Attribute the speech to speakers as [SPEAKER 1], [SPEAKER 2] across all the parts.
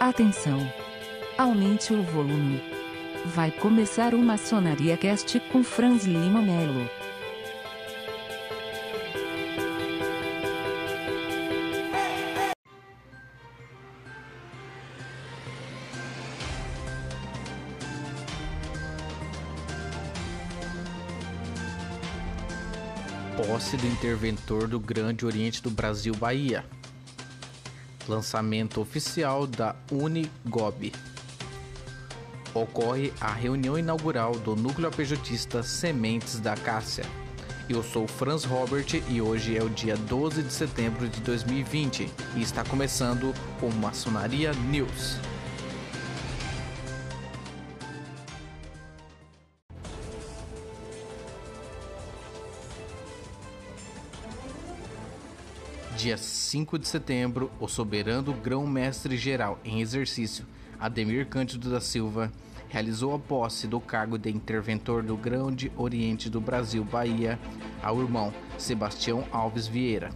[SPEAKER 1] Atenção! Aumente o volume. Vai começar o Maçonaria Cast com Franz Lima Melo.
[SPEAKER 2] Posse do interventor do Grande Oriente do Brasil Bahia. Lançamento oficial da Unigob. Ocorre a reunião inaugural do núcleo apejotista Sementes da Cássia. Eu sou Franz Robert e hoje é o dia 12 de setembro de 2020 e está começando o Maçonaria News. Dia 5 de setembro, o soberano grão-mestre-geral em exercício, Ademir Cândido da Silva, realizou a posse do cargo de interventor do Grande Oriente do Brasil, Bahia, ao irmão Sebastião Alves Vieira.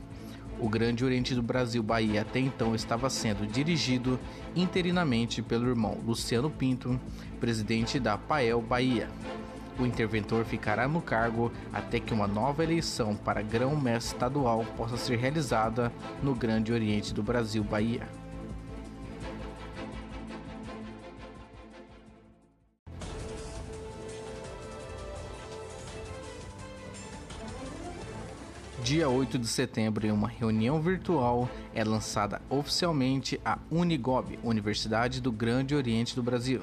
[SPEAKER 2] O Grande Oriente do Brasil, Bahia, até então estava sendo dirigido interinamente pelo irmão Luciano Pinto, presidente da Pael Bahia. O interventor ficará no cargo até que uma nova eleição para grão-mestre estadual possa ser realizada no Grande Oriente do Brasil, Bahia. Dia 8 de setembro, em uma reunião virtual, é lançada oficialmente a Unigob, Universidade do Grande Oriente do Brasil.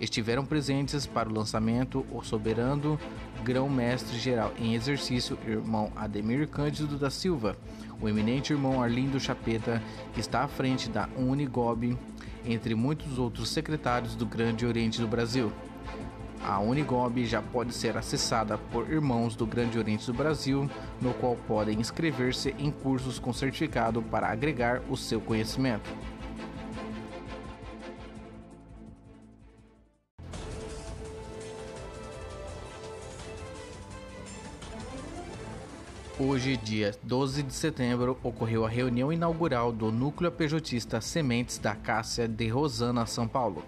[SPEAKER 2] Estiveram presentes para o lançamento o soberano grão-mestre-geral em exercício, irmão Ademir Cândido da Silva, o eminente irmão Arlindo Chapeta, que está à frente da Unigob, entre muitos outros secretários do Grande Oriente do Brasil. A Unigob já pode ser acessada por irmãos do Grande Oriente do Brasil, no qual podem inscrever-se em cursos com certificado para agregar o seu conhecimento. Hoje, dia 12 de setembro, ocorreu a reunião inaugural do Núcleo Apejotista Sementes da Cássia de Rosana, São Paulo.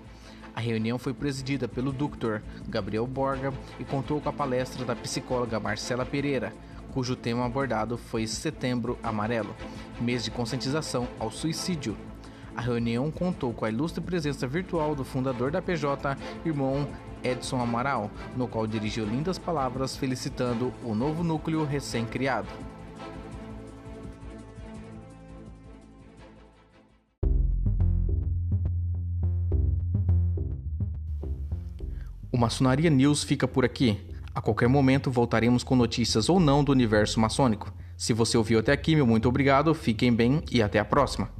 [SPEAKER 2] A reunião foi presidida pelo Dr. Gabriel Borga e contou com a palestra da psicóloga Marcela Pereira, cujo tema abordado foi Setembro Amarelo, mês de conscientização ao suicídio. A reunião contou com a ilustre presença virtual do fundador da PJ, irmão Edson Amaral, no qual dirigiu lindas palavras felicitando o novo núcleo recém-criado. O Maçonaria News fica por aqui. A qualquer momento voltaremos com notícias ou não do universo maçônico. Se você ouviu até aqui, meu muito obrigado, fiquem bem e até a próxima.